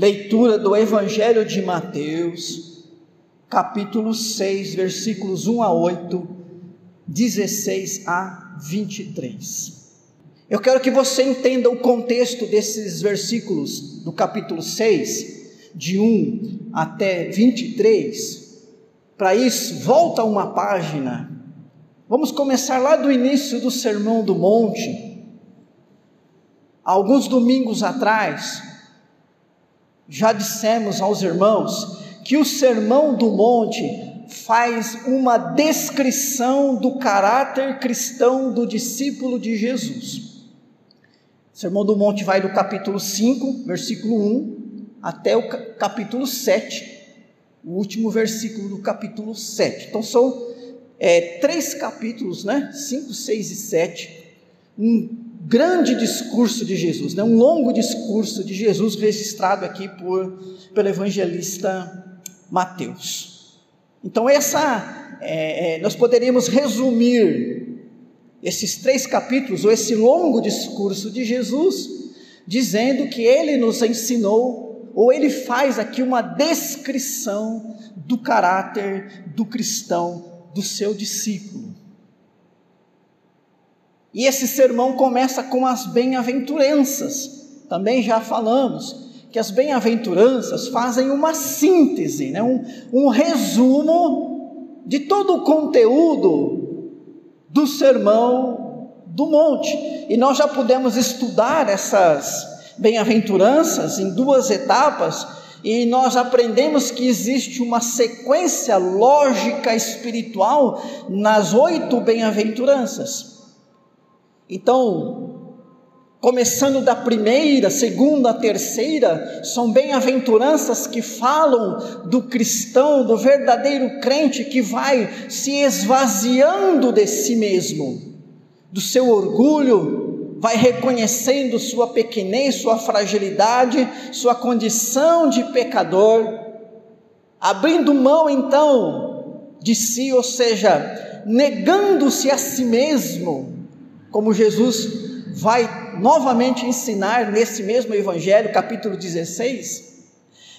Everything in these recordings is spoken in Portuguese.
Leitura do Evangelho de Mateus, capítulo 6, versículos 1 a 8, 16 a 23. Eu quero que você entenda o contexto desses versículos do capítulo 6, de 1 até 23. Para isso, volta uma página. Vamos começar lá do início do Sermão do Monte. Alguns domingos atrás, já dissemos aos irmãos que o Sermão do Monte faz uma descrição do caráter cristão do discípulo de Jesus. O Sermão do Monte vai do capítulo 5, versículo 1, até o capítulo 7, o último versículo do capítulo 7. Então são é, três capítulos, né? 5, 6 e 7. Um grande discurso de Jesus, né? um longo discurso de Jesus registrado aqui por, pelo evangelista Mateus. Então, essa, é, é, nós poderíamos resumir esses três capítulos, ou esse longo discurso de Jesus, dizendo que ele nos ensinou, ou ele faz aqui uma descrição do caráter do cristão, do seu discípulo. E esse sermão começa com as bem-aventuranças. Também já falamos que as bem-aventuranças fazem uma síntese, né? um, um resumo de todo o conteúdo do sermão do monte. E nós já pudemos estudar essas bem-aventuranças em duas etapas, e nós aprendemos que existe uma sequência lógica espiritual nas oito bem-aventuranças. Então, começando da primeira, segunda, terceira, são bem-aventuranças que falam do cristão, do verdadeiro crente que vai se esvaziando de si mesmo, do seu orgulho, vai reconhecendo sua pequenez, sua fragilidade, sua condição de pecador, abrindo mão então de si, ou seja, negando-se a si mesmo como Jesus vai novamente ensinar nesse mesmo Evangelho, capítulo 16,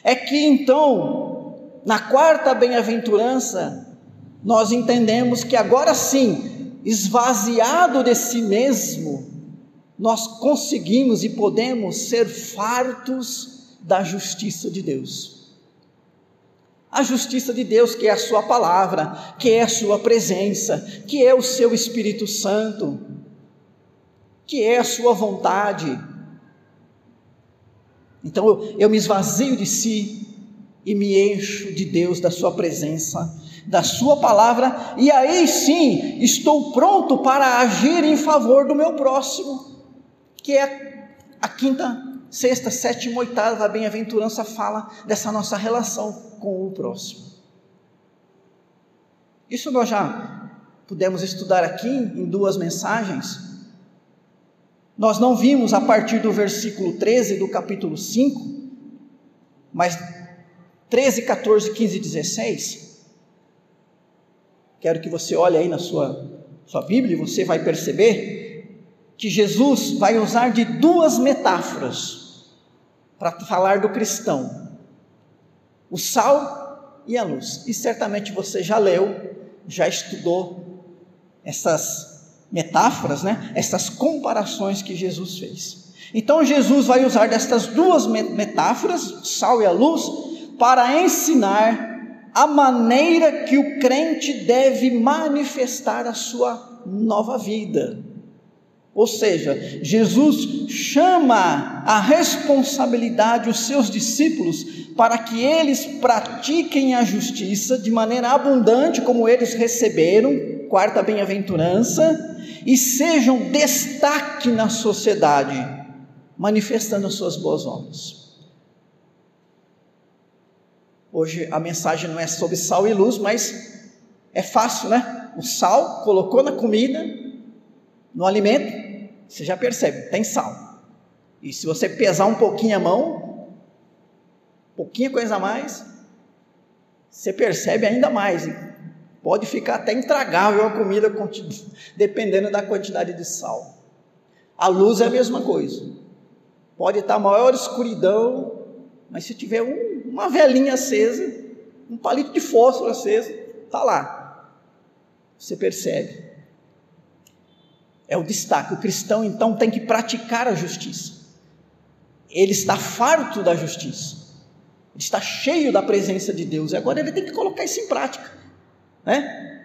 é que então, na quarta bem-aventurança, nós entendemos que agora sim, esvaziado de si mesmo, nós conseguimos e podemos ser fartos da justiça de Deus. A justiça de Deus, que é a Sua palavra, que é a Sua presença, que é o Seu Espírito Santo que é a sua vontade. Então eu, eu me esvazio de si e me encho de Deus, da Sua presença, da Sua palavra, e aí sim estou pronto para agir em favor do meu próximo, que é a quinta, sexta, sétima, oitava bem-aventurança fala dessa nossa relação com o próximo. Isso nós já pudemos estudar aqui em duas mensagens. Nós não vimos a partir do versículo 13 do capítulo 5, mas 13, 14, 15 e 16. Quero que você olhe aí na sua, sua Bíblia e você vai perceber que Jesus vai usar de duas metáforas para falar do cristão: o sal e a luz. E certamente você já leu, já estudou essas metáforas, né? Essas comparações que Jesus fez. Então Jesus vai usar destas duas metáforas, sal e a luz, para ensinar a maneira que o crente deve manifestar a sua nova vida. Ou seja, Jesus chama a responsabilidade os seus discípulos para que eles pratiquem a justiça de maneira abundante, como eles receberam, quarta bem-aventurança, e sejam destaque na sociedade, manifestando as suas boas obras. Hoje a mensagem não é sobre sal e luz, mas é fácil, né? O sal colocou na comida, no alimento, você já percebe, tem sal. E se você pesar um pouquinho a mão, pouquinha coisa a mais, você percebe ainda mais. Pode ficar até intragável a comida, dependendo da quantidade de sal. A luz é a mesma coisa. Pode estar maior escuridão, Mas se tiver um, uma velinha acesa, um palito de fósforo aceso, está lá. Você percebe. É o destaque. O cristão então tem que praticar a justiça. Ele está farto da justiça. Ele está cheio da presença de Deus. E agora ele tem que colocar isso em prática. Né?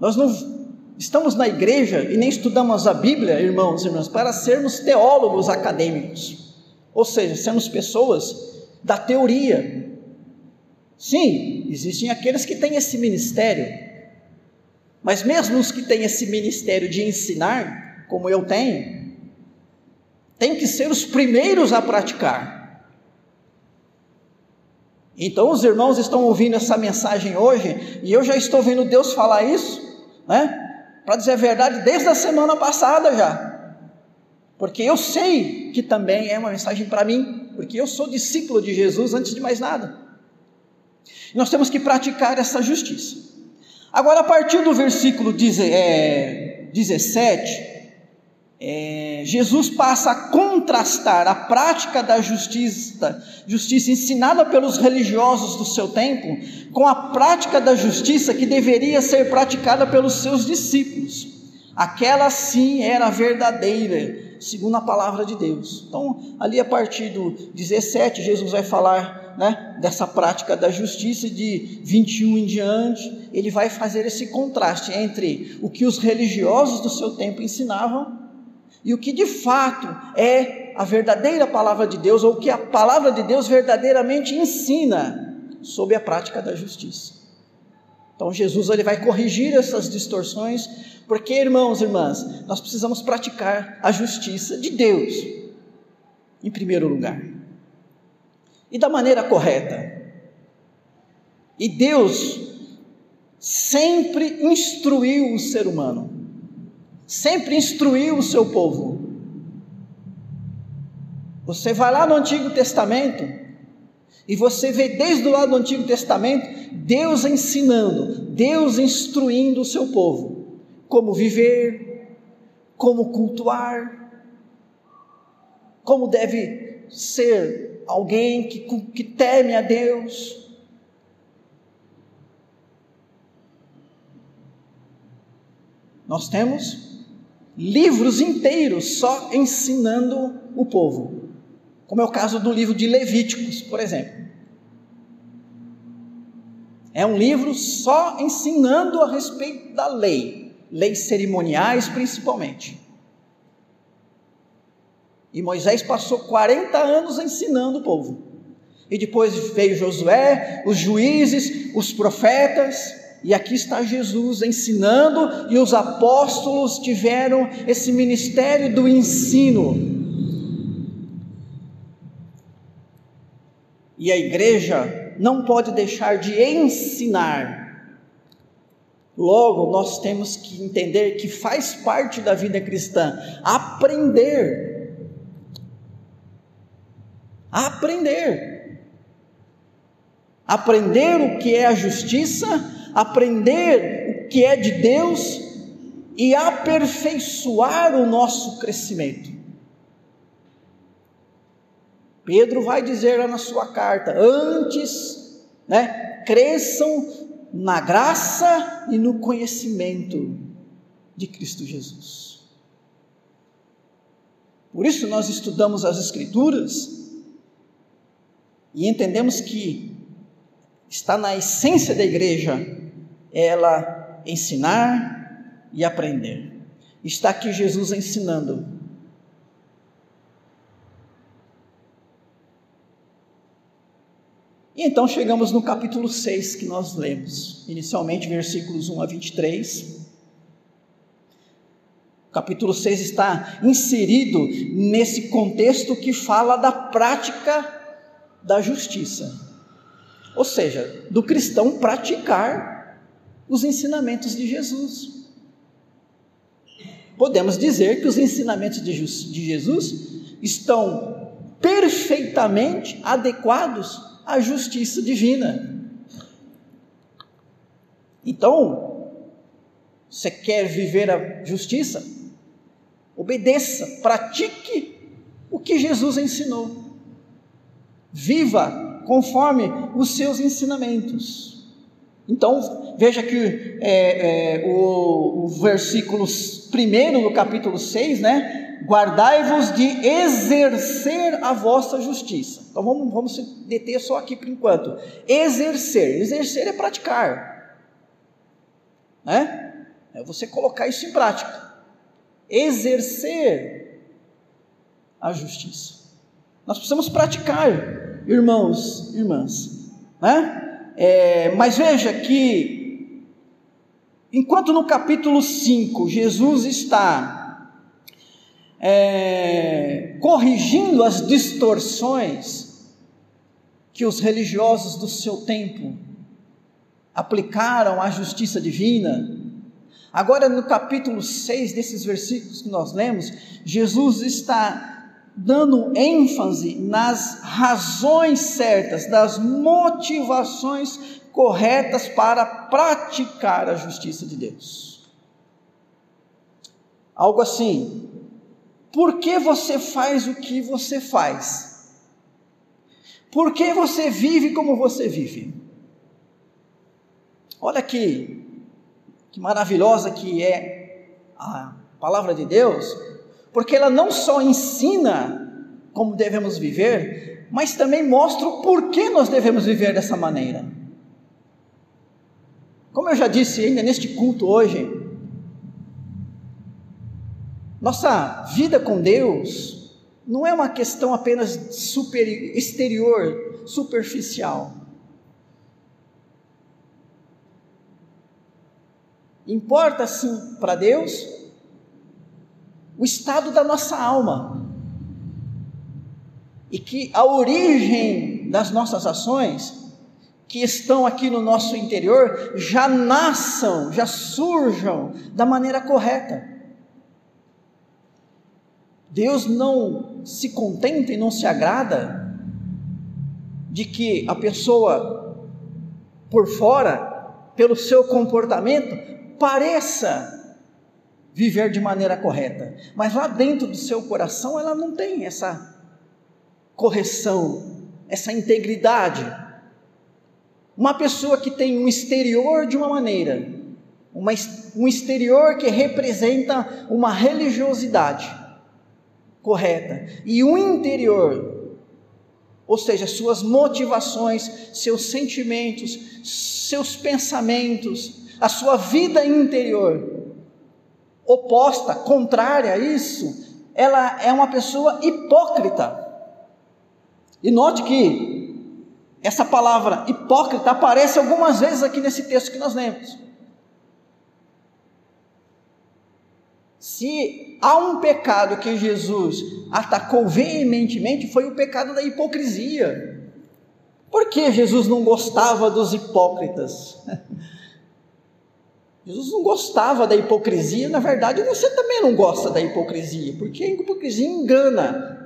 Nós não estamos na igreja e nem estudamos a Bíblia, irmãos e irmãs, para sermos teólogos acadêmicos. Ou seja, sermos pessoas da teoria. Sim, existem aqueles que têm esse ministério, mas mesmo os que têm esse ministério de ensinar, como eu tenho, tem que ser os primeiros a praticar. Então os irmãos estão ouvindo essa mensagem hoje, e eu já estou vendo Deus falar isso, né? Para dizer a verdade, desde a semana passada já. Porque eu sei que também é uma mensagem para mim, porque eu sou discípulo de Jesus antes de mais nada. Nós temos que praticar essa justiça. Agora, a partir do versículo 17, é, Jesus passa a contrastar a prática da justiça, justiça ensinada pelos religiosos do seu tempo, com a prática da justiça que deveria ser praticada pelos seus discípulos. Aquela sim era verdadeira, segundo a palavra de Deus. Então, ali a partir do 17, Jesus vai falar né, dessa prática da justiça, de 21 em diante, ele vai fazer esse contraste entre o que os religiosos do seu tempo ensinavam e o que de fato é a verdadeira palavra de Deus, ou o que a palavra de Deus verdadeiramente ensina sobre a prática da justiça. Então Jesus ele vai corrigir essas distorções, porque irmãos e irmãs, nós precisamos praticar a justiça de Deus em primeiro lugar. E da maneira correta. E Deus sempre instruiu o ser humano sempre instruiu o seu povo. Você vai lá no Antigo Testamento e você vê desde o lado do Antigo Testamento Deus ensinando, Deus instruindo o seu povo como viver, como cultuar, como deve ser alguém que, que teme a Deus. Nós temos livros inteiros só ensinando o povo, como é o caso do livro de Levíticos, por exemplo. É um livro só ensinando a respeito da lei, leis cerimoniais principalmente. E Moisés passou 40 anos ensinando o povo. E depois veio Josué, os juízes, os profetas, e aqui está Jesus ensinando, e os apóstolos tiveram esse ministério do ensino. E a igreja não pode deixar de ensinar. Logo, nós temos que entender que faz parte da vida cristã aprender. Aprender. Aprender o que é a justiça aprender o que é de Deus e aperfeiçoar o nosso crescimento. Pedro vai dizer lá na sua carta: antes, né, cresçam na graça e no conhecimento de Cristo Jesus. Por isso nós estudamos as Escrituras e entendemos que está na essência da igreja ela ensinar e aprender. Está aqui Jesus ensinando. E então chegamos no capítulo 6 que nós lemos, inicialmente versículos 1 a 23. O capítulo 6 está inserido nesse contexto que fala da prática da justiça. Ou seja, do cristão praticar os ensinamentos de Jesus. Podemos dizer que os ensinamentos de, Jesus estão perfeitamente adequados à justiça divina. Então, você quer viver a justiça? Obedeça, pratique o que Jesus ensinou. viva conforme os seus ensinamentos. Então, veja que é, é, o, o versículo 1 do capítulo 6, né? Guardai-vos de exercer a vossa justiça. Então vamos, vamos se deter só aqui por enquanto. Exercer. Exercer é praticar. Né? É você colocar isso em prática. Exercer a justiça. Nós precisamos praticar, irmãos, irmãs. Né? É, mas veja que, enquanto no capítulo 5 Jesus está é, corrigindo as distorções que os religiosos do seu tempo aplicaram à justiça divina, agora no capítulo 6 desses versículos que nós lemos, Jesus está dando ênfase nas razões certas, das motivações corretas para praticar a justiça de Deus. Algo assim, por que você faz o que você faz? Por que você vive como você vive? Olha que, que maravilhosa que é a palavra de Deus, porque ela não só ensina como devemos viver, mas também mostra o porquê nós devemos viver dessa maneira. Como eu já disse ainda neste culto hoje, nossa vida com Deus não é uma questão apenas super, exterior, superficial. Importa sim para Deus o estado da nossa alma. E que a origem das nossas ações, que estão aqui no nosso interior, já nasçam, já surjam da maneira correta. Deus não se contenta e não se agrada de que a pessoa, por fora, pelo seu comportamento, pareça viver de maneira correta, mas lá dentro do seu coração ela não tem essa correção, essa integridade. Uma pessoa que tem um exterior de uma maneira, uma, um exterior que representa uma religiosidade correta, e um interior, ou seja, suas motivações, seus sentimentos, seus pensamentos, a sua vida interior oposta, contrária a isso, ela é uma pessoa hipócrita. E note que essa palavra hipócrita aparece algumas vezes aqui nesse texto que nós lemos. Se há um pecado que Jesus atacou veementemente, foi o pecado da hipocrisia. Por que Jesus não gostava dos hipócritas? Jesus não gostava da hipocrisia, na verdade você também não gosta da hipocrisia, porque a hipocrisia engana.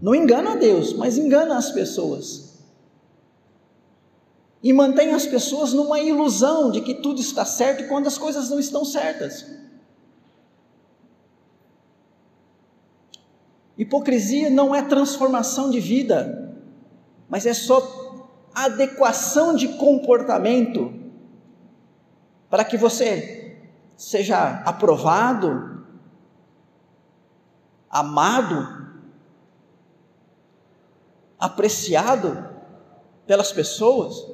Não engana a Deus, mas engana as pessoas. E mantém as pessoas numa ilusão de que tudo está certo quando as coisas não estão certas. Hipocrisia não é transformação de vida, mas é só adequação de comportamento para que você seja aprovado, amado, apreciado pelas pessoas.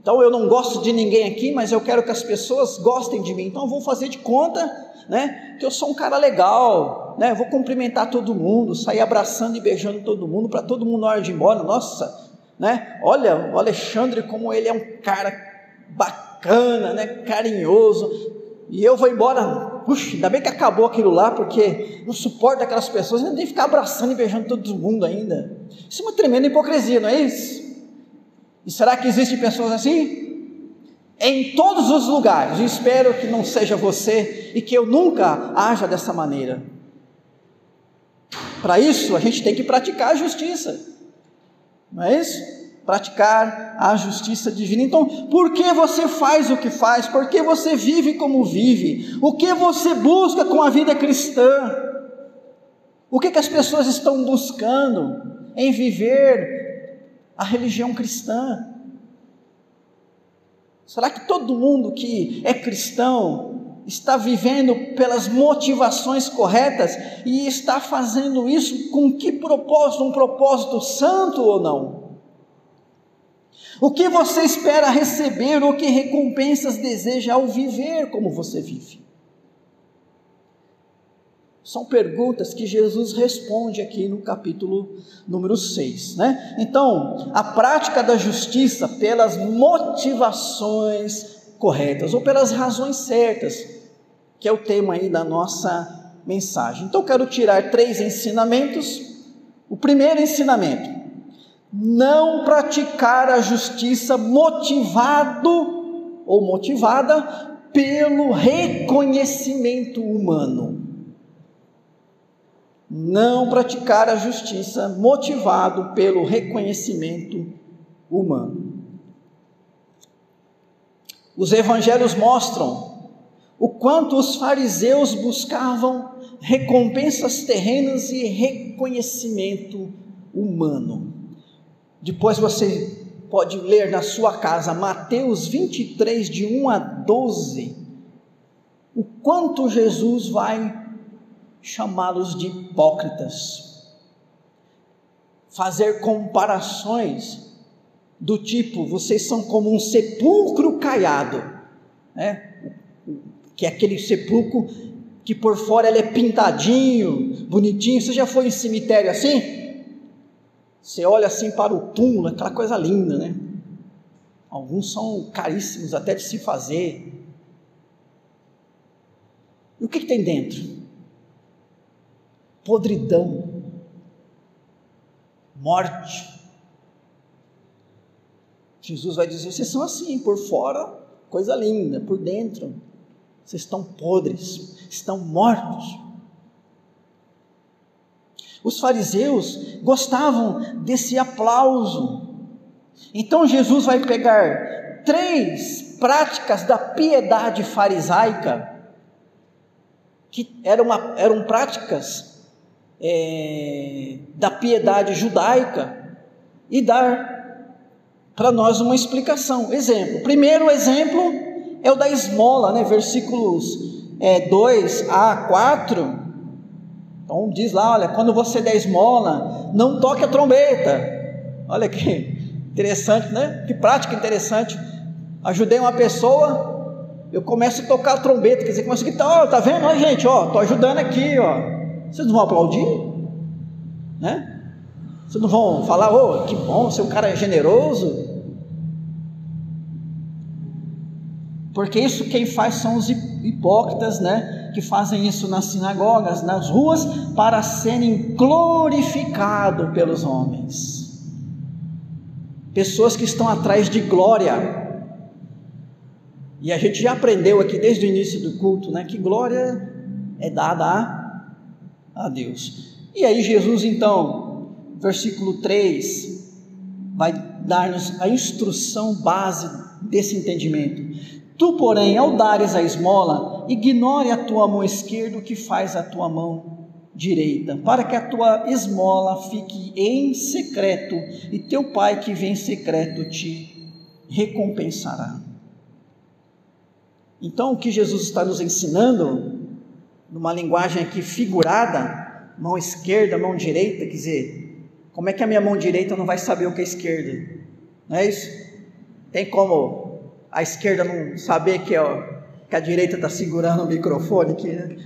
Então eu não gosto de ninguém aqui, mas eu quero que as pessoas gostem de mim. Então eu vou fazer de conta, né, que eu sou um cara legal, né? Vou cumprimentar todo mundo, sair abraçando e beijando todo mundo para todo mundo na hora de ir embora. Nossa, né? Olha, o Alexandre como ele é um cara bacana bacana, né, carinhoso. E eu vou embora, puxa, ainda bem que acabou aquilo lá, porque não suporto aquelas pessoas, ainda tem que ficar abraçando e beijando todo mundo ainda. Isso é uma tremenda hipocrisia, não é isso? E será que existem pessoas assim? Em todos os lugares, eu espero que não seja você e que eu nunca haja dessa maneira. Para isso, a gente tem que praticar a justiça, não é isso? Praticar a justiça divina. Então, por que você faz o que faz? Por que você vive como vive? O que você busca com a vida cristã? O que, que as pessoas estão buscando? em viver a religião cristã? Será que todo mundo que é cristão está vivendo pelas motivações corretas e está fazendo isso com que propósito? Um propósito santo ou não? O que você espera receber ou que recompensas deseja ao viver como você vive? São perguntas que Jesus responde aqui no capítulo número 6, né? Então, a prática da justiça pelas motivações corretas ou pelas razões certas, que é o tema aí da nossa mensagem. Então, quero tirar três ensinamentos. O primeiro ensinamento: não praticar a justiça motivado ou motivada pelo reconhecimento humano. Não praticar a justiça motivado pelo reconhecimento humano. Os evangelhos mostram o quanto os fariseus buscavam recompensas terrenas e reconhecimento humano. Depois você pode ler na sua casa Mateus 23, de 1 a 12, o quanto Jesus vai chamá-los de hipócritas, fazer comparações do tipo: vocês são como um sepulcro caiado, né? que é aquele sepulcro que por fora ele é pintadinho, bonitinho. Você já foi em cemitério assim? Você olha assim para o túmulo, aquela coisa linda, né? Alguns são caríssimos até de se fazer. E o que, que tem dentro? Podridão, morte. Jesus vai dizer: vocês são assim, por fora, coisa linda, por dentro, vocês estão podres, estão mortos. Os fariseus gostavam desse aplauso. Então Jesus vai pegar três práticas da piedade farisaica, que eram, uma, eram práticas é, da piedade judaica, e dar para nós uma explicação. Exemplo: primeiro exemplo é o da esmola, né? versículos é, 2 a 4 então diz lá, olha, quando você der esmola, não toque a trombeta. Olha que interessante, né? Que prática interessante. Ajudei uma pessoa, eu começo a tocar a trombeta, quer dizer, começo a gritar, ó, tá vendo? Ó, gente, ó, tô ajudando aqui, ó. Vocês não vão aplaudir? Né? Vocês não vão falar, ô, oh, que bom, seu cara é generoso? Porque isso quem faz são os hipócritas, né? Que fazem isso nas sinagogas, nas ruas, para serem glorificados pelos homens. Pessoas que estão atrás de glória. E a gente já aprendeu aqui desde o início do culto, né, que glória é dada a, a Deus. E aí Jesus então, versículo 3, vai dar-nos a instrução base desse entendimento. Tu, porém, ao dares a esmola, ignore a tua mão esquerda o que faz a tua mão direita, para que a tua esmola fique em secreto, e teu pai que vem em secreto te recompensará. Então, o que Jesus está nos ensinando, numa linguagem aqui figurada, mão esquerda, mão direita, quer dizer, como é que a minha mão direita não vai saber o que é esquerda? Não é isso? Tem como a esquerda não saber que, ó, que a direita está segurando o microfone aqui, né?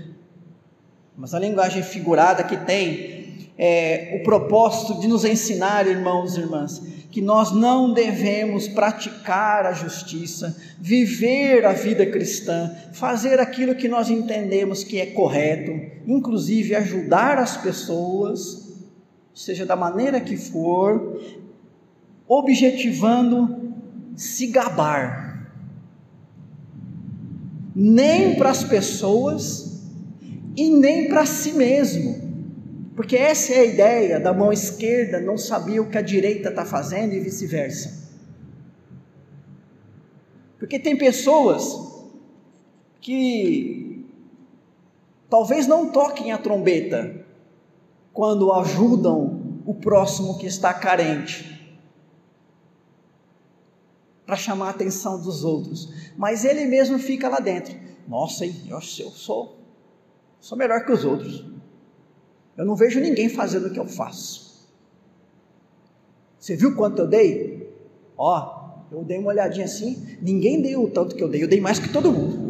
Mas a linguagem figurada que tem é o propósito de nos ensinar, irmãos e irmãs, que nós não devemos praticar a justiça, viver a vida cristã, fazer aquilo que nós entendemos que é correto, inclusive ajudar as pessoas, seja da maneira que for, objetivando se gabar nem para as pessoas e nem para si mesmo. Porque essa é a ideia da mão esquerda não sabia o que a direita está fazendo e vice-versa. Porque tem pessoas que talvez não toquem a trombeta quando ajudam o próximo que está carente para chamar a atenção dos outros, mas ele mesmo fica lá dentro. Nossa, hein, eu, sou, sou melhor que os outros. Eu não vejo ninguém fazendo o que eu faço. Você viu quanto eu dei? Ó, eu dei uma olhadinha assim, ninguém deu o tanto que eu dei, eu dei mais que todo mundo.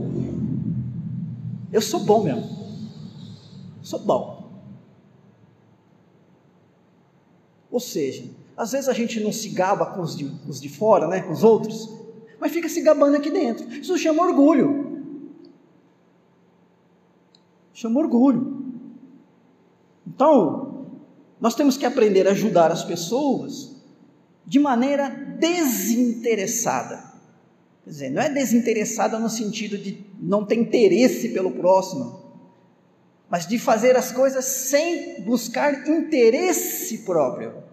Eu sou bom mesmo. Sou bom. Ou seja, às vezes a gente não se gaba com os de, os de fora, né, com os outros, mas fica se gabando aqui dentro. Isso chama orgulho. Chama orgulho. Então, nós temos que aprender a ajudar as pessoas de maneira desinteressada. Quer dizer, não é desinteressada no sentido de não ter interesse pelo próximo, mas de fazer as coisas sem buscar interesse próprio.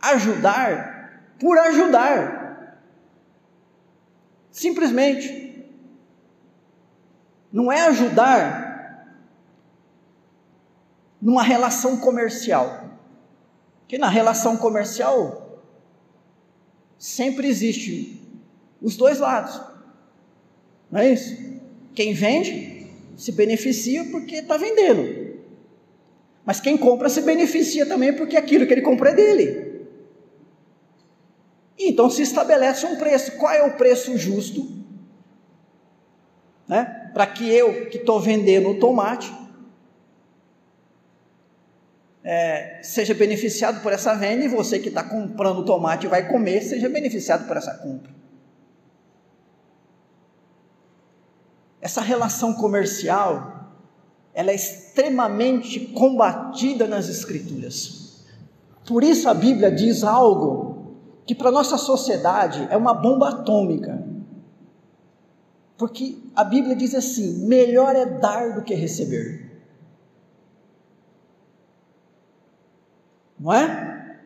Ajudar por ajudar. Simplesmente. Não é ajudar numa relação comercial. Que na relação comercial sempre existe os dois lados. Não é isso? Quem vende se beneficia porque está vendendo. Mas quem compra se beneficia também porque aquilo que ele comprou é dele. Então se estabelece um preço. Qual é o preço justo? Né? Para que eu, que estou vendendo o tomate, é, seja beneficiado por essa venda e você que está comprando tomate e vai comer, seja beneficiado por essa compra. Essa relação comercial, ela é extremamente combatida nas escrituras. Por isso a Bíblia diz algo que para nossa sociedade é uma bomba atômica. Porque a Bíblia diz assim: melhor é dar do que receber. Não é?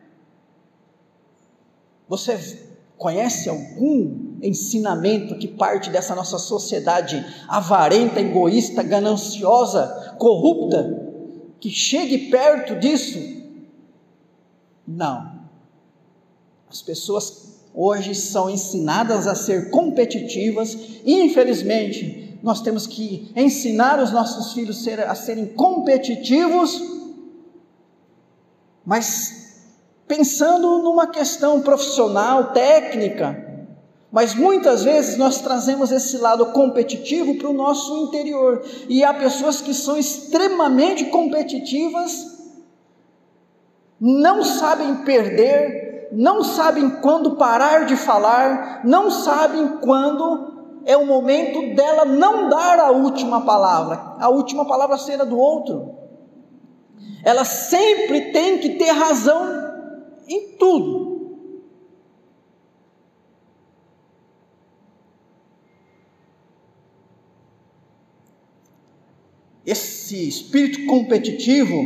Você conhece algum ensinamento que parte dessa nossa sociedade avarenta, egoísta, gananciosa, corrupta, que chegue perto disso? Não. As pessoas hoje são ensinadas a ser competitivas. E, infelizmente, nós temos que ensinar os nossos filhos a serem competitivos. Mas pensando numa questão profissional, técnica, mas muitas vezes nós trazemos esse lado competitivo para o nosso interior, e há pessoas que são extremamente competitivas, não sabem perder, não sabem quando parar de falar, não sabem quando é o momento dela não dar a última palavra, a última palavra será do outro. Ela sempre tem que ter razão em tudo. Esse espírito competitivo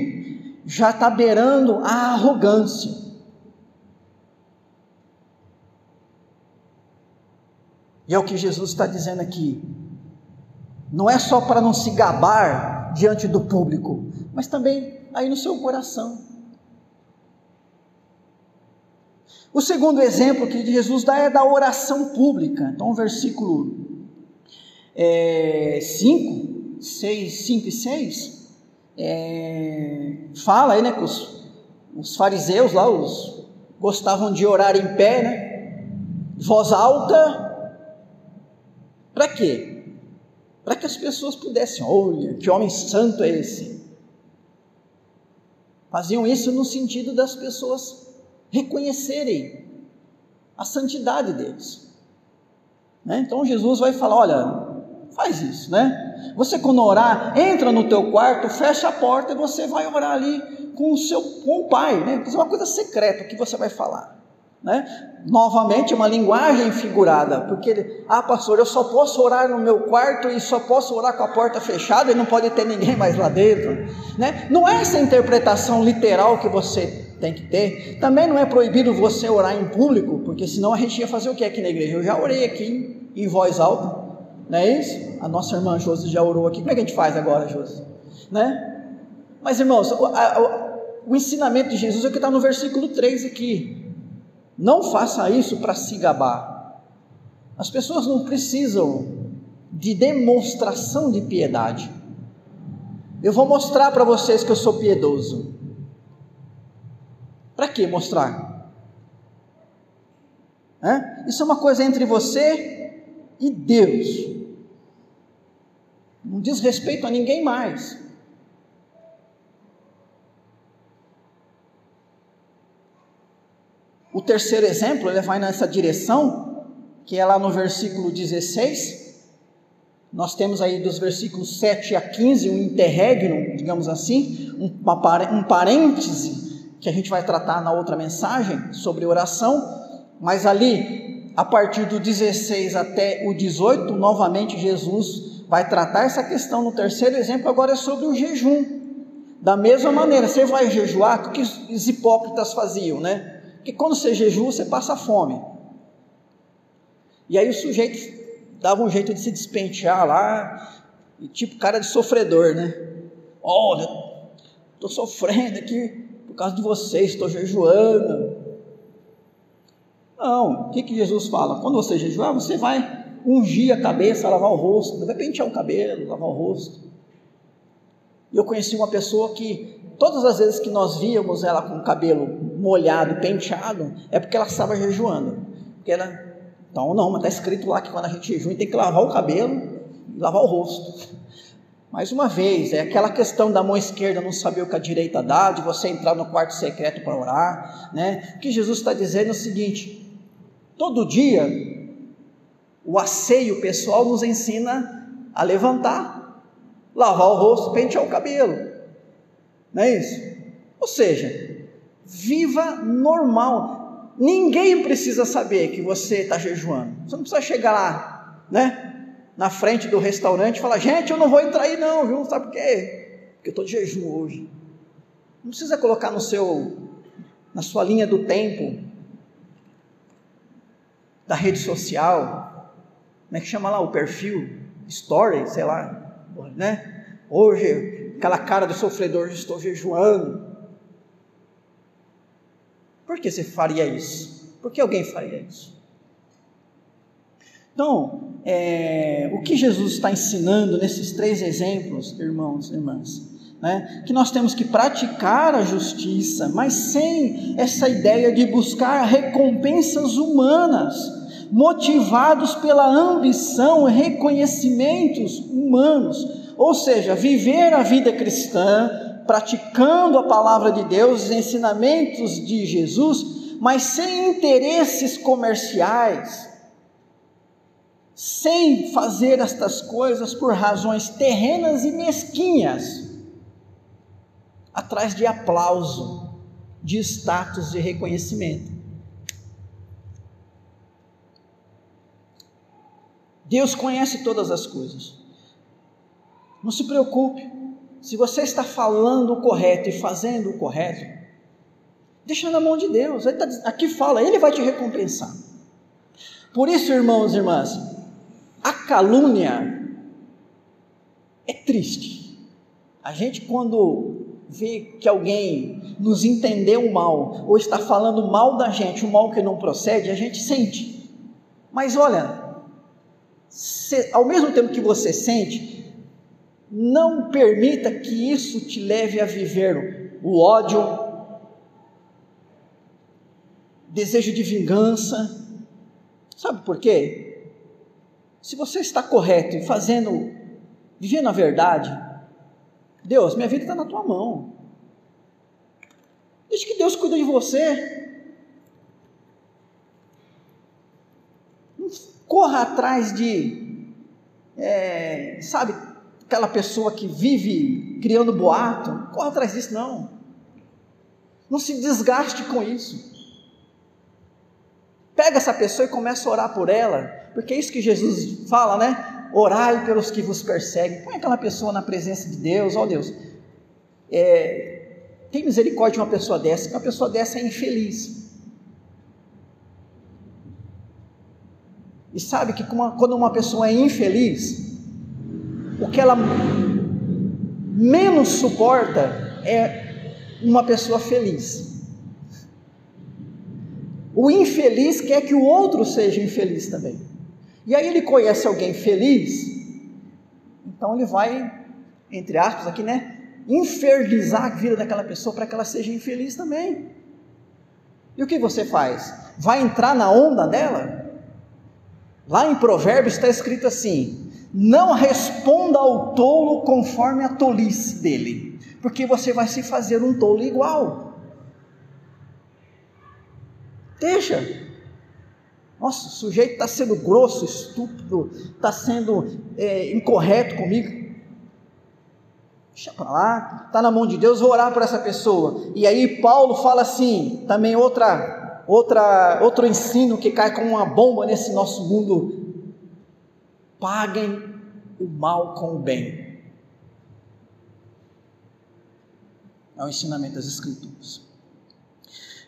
já está beirando a arrogância. E é o que Jesus está dizendo aqui. Não é só para não se gabar diante do público, mas também aí no seu coração. O segundo exemplo que Jesus dá é da oração pública. Então, versículo é, 5, 6, 5 e 6, é, fala aí, né, que os, os fariseus lá, os, gostavam de orar em pé, né, voz alta, para quê? Para que as pessoas pudessem, olha, que homem santo é esse? Faziam isso no sentido das pessoas reconhecerem a santidade deles. Né? Então Jesus vai falar: olha, faz isso, né? Você quando orar, entra no teu quarto, fecha a porta e você vai orar ali com o seu com o pai, né? Isso é uma coisa secreta que você vai falar. Né? Novamente, uma linguagem figurada, porque, ah, pastor, eu só posso orar no meu quarto e só posso orar com a porta fechada e não pode ter ninguém mais lá dentro. Né? Não é essa interpretação literal que você tem que ter. Também não é proibido você orar em público, porque senão a gente ia fazer o que aqui na igreja? Eu já orei aqui em voz alta, não é isso? A nossa irmã Josi já orou aqui. Como é que a gente faz agora, Josi? Né? Mas irmãos, o, a, o ensinamento de Jesus é o que está no versículo 3 aqui. Não faça isso para se gabar. As pessoas não precisam de demonstração de piedade. Eu vou mostrar para vocês que eu sou piedoso. Para que mostrar? Isso é uma coisa entre você e Deus. Não diz respeito a ninguém mais. O terceiro exemplo, ele vai nessa direção, que é lá no versículo 16. Nós temos aí dos versículos 7 a 15 um interregno, digamos assim, um parêntese que a gente vai tratar na outra mensagem sobre oração, mas ali, a partir do 16 até o 18, novamente Jesus vai tratar essa questão no terceiro exemplo, agora é sobre o jejum. Da mesma maneira, você vai jejuar, o que os hipócritas faziam, né? Porque quando você jejua, você passa fome. E aí o sujeito dava um jeito de se despentear lá, tipo cara de sofredor, né? Olha, estou sofrendo aqui por causa de vocês, estou jejuando. Não, o que, que Jesus fala? Quando você jejuar, você vai ungir a cabeça, lavar o rosto, vai pentear o cabelo, lavar o rosto. E eu conheci uma pessoa que todas as vezes que nós víamos ela com o cabelo molhado, penteado, é porque ela estava jejuando. Porque ela, então não, mas está escrito lá que quando a gente jejua tem que lavar o cabelo e lavar o rosto. Mais uma vez, é aquela questão da mão esquerda não saber o que a direita dá, de você entrar no quarto secreto para orar, né? O que Jesus está dizendo é o seguinte: todo dia o asseio pessoal nos ensina a levantar, lavar o rosto, pentear o cabelo. Não é isso? Ou seja, viva normal. Ninguém precisa saber que você está jejuando. Você não precisa chegar lá, né? Na frente do restaurante e falar, gente, eu não vou entrar aí não, viu? Sabe por quê? Porque eu estou de jejum hoje. Não precisa colocar no seu, na sua linha do tempo, da rede social, como é que chama lá o perfil? Story, sei lá, né? Hoje, aquela cara do sofredor, estou jejuando. Por que você faria isso? Por que alguém faria isso? Então, é, o que Jesus está ensinando nesses três exemplos, irmãos e irmãs, né? que nós temos que praticar a justiça, mas sem essa ideia de buscar recompensas humanas motivados pela ambição reconhecimentos humanos, ou seja, viver a vida cristã, praticando a palavra de Deus, os ensinamentos de Jesus, mas sem interesses comerciais, sem fazer estas coisas por razões terrenas e mesquinhas, atrás de aplauso, de status e reconhecimento. Deus conhece todas as coisas. Não se preocupe. Se você está falando o correto e fazendo o correto, deixa na mão de Deus. Tá aqui fala, Ele vai te recompensar. Por isso, irmãos e irmãs, a calúnia é triste. A gente, quando vê que alguém nos entendeu mal, ou está falando mal da gente, um mal que não procede, a gente sente. Mas olha, ao mesmo tempo que você sente, não permita que isso te leve a viver o ódio, desejo de vingança. Sabe por quê? Se você está correto e fazendo, vivendo a verdade, Deus, minha vida está na tua mão. Deixa que Deus cuida de você. corra atrás de, é, sabe, aquela pessoa que vive criando boato, corra atrás disso, não. Não se desgaste com isso. Pega essa pessoa e começa a orar por ela, porque é isso que Jesus fala, né? Orai pelos que vos perseguem. Põe aquela pessoa na presença de Deus, ó oh Deus. É, tem misericórdia de uma pessoa dessa, uma pessoa dessa é infeliz. E sabe que quando uma pessoa é infeliz, o que ela menos suporta é uma pessoa feliz. O infeliz quer que o outro seja infeliz também. E aí ele conhece alguém feliz, então ele vai, entre aspas aqui, né? Infernizar a vida daquela pessoa para que ela seja infeliz também. E o que você faz? Vai entrar na onda dela? Lá em Provérbios está escrito assim: não responda ao tolo conforme a tolice dele, porque você vai se fazer um tolo igual. Deixa. Nossa, o sujeito está sendo grosso, estúpido, está sendo é, incorreto comigo. Deixa para lá, está na mão de Deus, vou orar por essa pessoa. E aí Paulo fala assim, também outra, outra, outro ensino que cai como uma bomba nesse nosso mundo. Paguem o mal com o bem. É o ensinamento das Escrituras.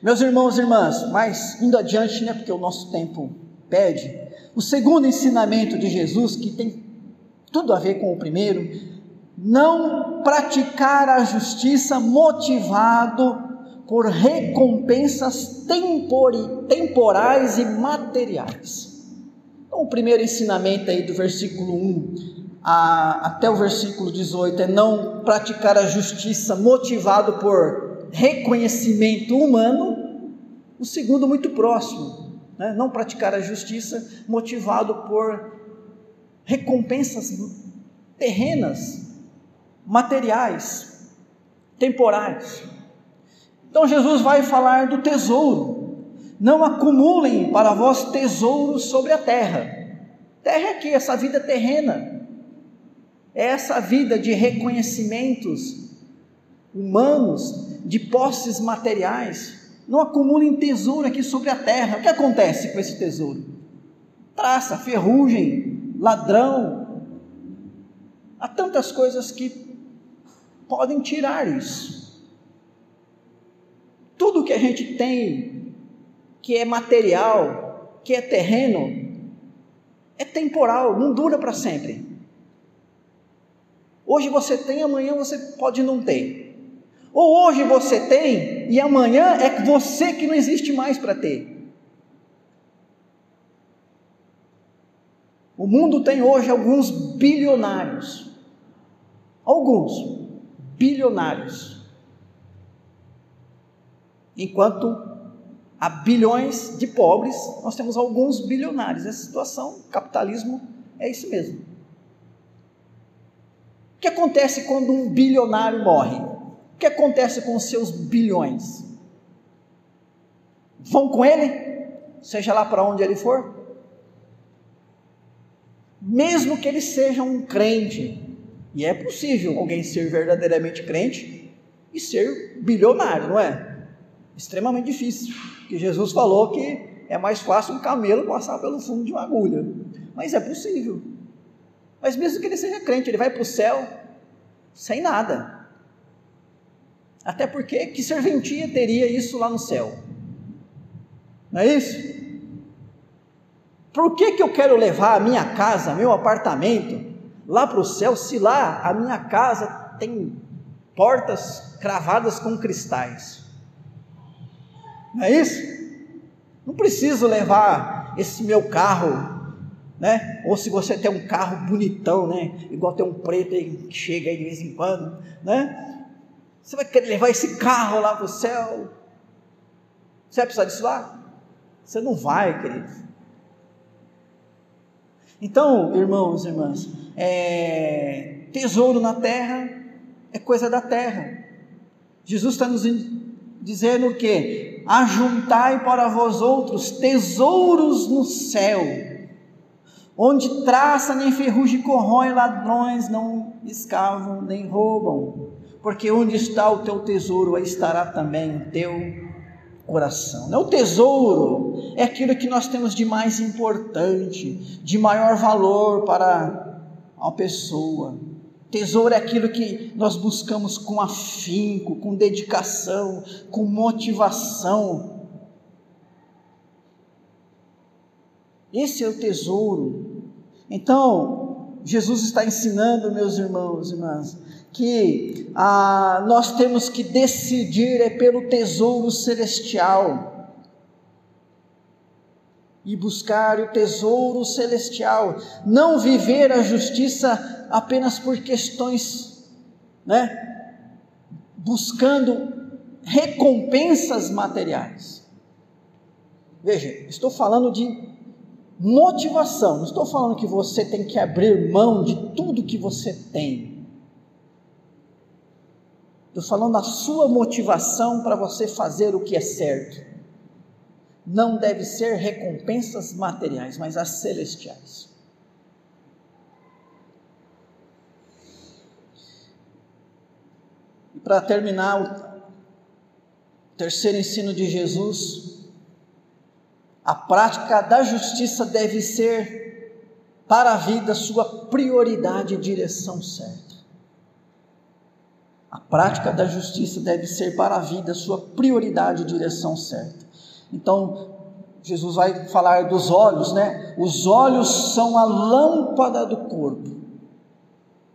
Meus irmãos e irmãs, mas indo adiante, né, porque o nosso tempo pede, o segundo ensinamento de Jesus, que tem tudo a ver com o primeiro, não praticar a justiça motivado por recompensas tempori, temporais e materiais. Então, o primeiro ensinamento aí do versículo 1 a, até o versículo 18 é não praticar a justiça motivado por reconhecimento humano, o segundo, muito próximo, né? não praticar a justiça motivado por recompensas terrenas, materiais, temporais. Então Jesus vai falar do tesouro. Não acumulem para vós tesouros sobre a terra. Terra é aqui, essa vida terrena. É essa vida de reconhecimentos humanos, de posses materiais, não acumulem tesouro aqui sobre a terra. O que acontece com esse tesouro? Traça, ferrugem, ladrão. Há tantas coisas que podem tirar isso. Tudo que a gente tem, que é material, que é terreno, é temporal, não dura para sempre. Hoje você tem, amanhã você pode não ter. Ou hoje você tem e amanhã é você que não existe mais para ter. O mundo tem hoje alguns bilionários. Alguns bilionários. Enquanto há bilhões de pobres, nós temos alguns bilionários. Essa situação, capitalismo, é isso mesmo. O que acontece quando um bilionário morre? que acontece com os seus bilhões? Vão com ele, seja lá para onde ele for? Mesmo que ele seja um crente, e é possível alguém ser verdadeiramente crente e ser bilionário, não é? Extremamente difícil, porque Jesus falou que é mais fácil um camelo passar pelo fundo de uma agulha, mas é possível. Mas mesmo que ele seja crente, ele vai para o céu sem nada. Até porque que serventia teria isso lá no céu? Não é isso? Por que, que eu quero levar a minha casa, meu apartamento, lá para o céu, se lá a minha casa tem portas cravadas com cristais? Não é isso? Não preciso levar esse meu carro, né? Ou se você tem um carro bonitão, né? Igual tem um preto aí que chega aí de vez em quando, né? Você vai querer levar esse carro lá para o céu? Você vai precisar disso lá? Você não vai, querido. Então, irmãos e irmãs, é, tesouro na terra é coisa da terra. Jesus está nos dizendo que ajuntai para vós outros tesouros no céu, onde traça nem ferrugem corrói, ladrões não escavam nem roubam porque onde está o teu tesouro, aí estará também o teu coração. O tesouro é aquilo que nós temos de mais importante, de maior valor para a pessoa. Tesouro é aquilo que nós buscamos com afinco, com dedicação, com motivação. Esse é o tesouro. Então, Jesus está ensinando, meus irmãos e irmãs, que ah, nós temos que decidir é pelo tesouro celestial e buscar o tesouro celestial, não viver a justiça apenas por questões, né, buscando recompensas materiais. Veja, estou falando de motivação, não estou falando que você tem que abrir mão de tudo que você tem. Estou falando da sua motivação para você fazer o que é certo. Não deve ser recompensas materiais, mas as celestiais. E para terminar, o terceiro ensino de Jesus, a prática da justiça deve ser para a vida sua prioridade e direção certa. A prática da justiça deve ser para a vida sua prioridade e direção certa. Então, Jesus vai falar dos olhos, né? Os olhos são a lâmpada do corpo.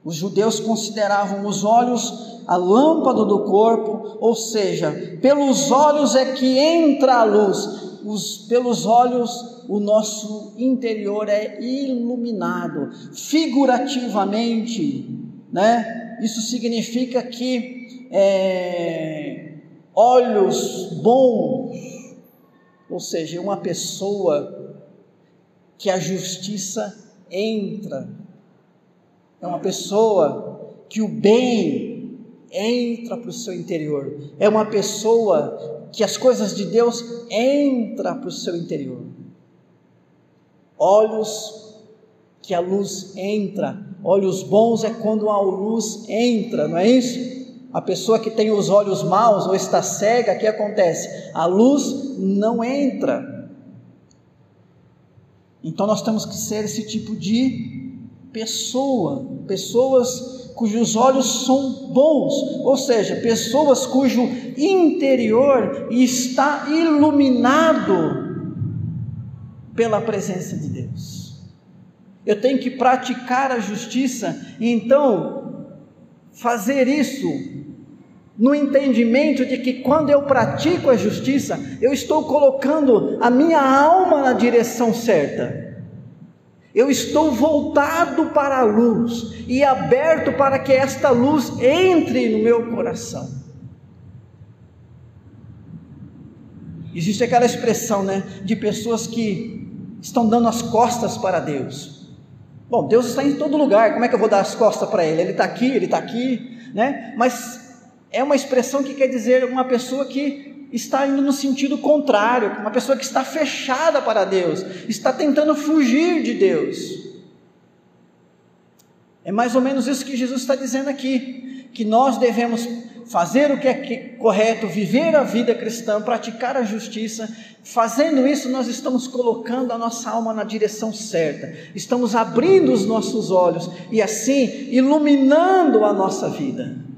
Os judeus consideravam os olhos a lâmpada do corpo, ou seja, pelos olhos é que entra a luz, os, pelos olhos o nosso interior é iluminado, figurativamente, né? Isso significa que é, olhos bons, ou seja, uma pessoa que a justiça entra, é uma pessoa que o bem entra para o seu interior, é uma pessoa que as coisas de Deus entra para o seu interior. Olhos que a luz entra. Olhos bons é quando a luz entra, não é isso? A pessoa que tem os olhos maus ou está cega, o que acontece? A luz não entra. Então nós temos que ser esse tipo de pessoa, pessoas cujos olhos são bons, ou seja, pessoas cujo interior está iluminado pela presença de Deus. Eu tenho que praticar a justiça, e então fazer isso no entendimento de que quando eu pratico a justiça, eu estou colocando a minha alma na direção certa. Eu estou voltado para a luz e aberto para que esta luz entre no meu coração. Existe aquela expressão, né, de pessoas que estão dando as costas para Deus. Bom, Deus está em todo lugar, como é que eu vou dar as costas para Ele? Ele está aqui, Ele está aqui, né? Mas é uma expressão que quer dizer uma pessoa que está indo no sentido contrário, uma pessoa que está fechada para Deus, está tentando fugir de Deus. É mais ou menos isso que Jesus está dizendo aqui, que nós devemos fazer o que é correto, viver a vida cristã, praticar a justiça. Fazendo isso, nós estamos colocando a nossa alma na direção certa, estamos abrindo os nossos olhos e assim iluminando a nossa vida.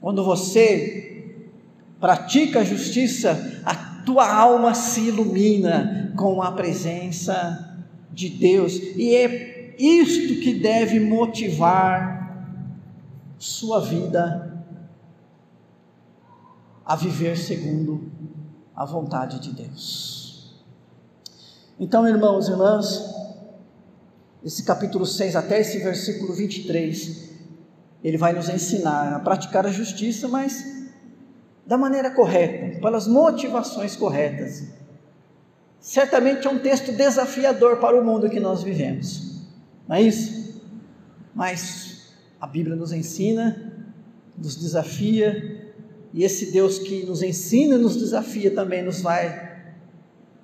Quando você pratica a justiça, a tua alma se ilumina com a presença de Deus, e é isto que deve motivar sua vida a viver segundo a vontade de Deus. Então, irmãos e irmãs, esse capítulo 6 até esse versículo 23, ele vai nos ensinar a praticar a justiça, mas da maneira correta, pelas motivações corretas. Certamente é um texto desafiador para o mundo que nós vivemos, não é isso? Mas a Bíblia nos ensina, nos desafia, e esse Deus que nos ensina e nos desafia também nos vai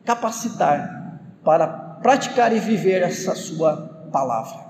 capacitar para praticar e viver essa Sua palavra.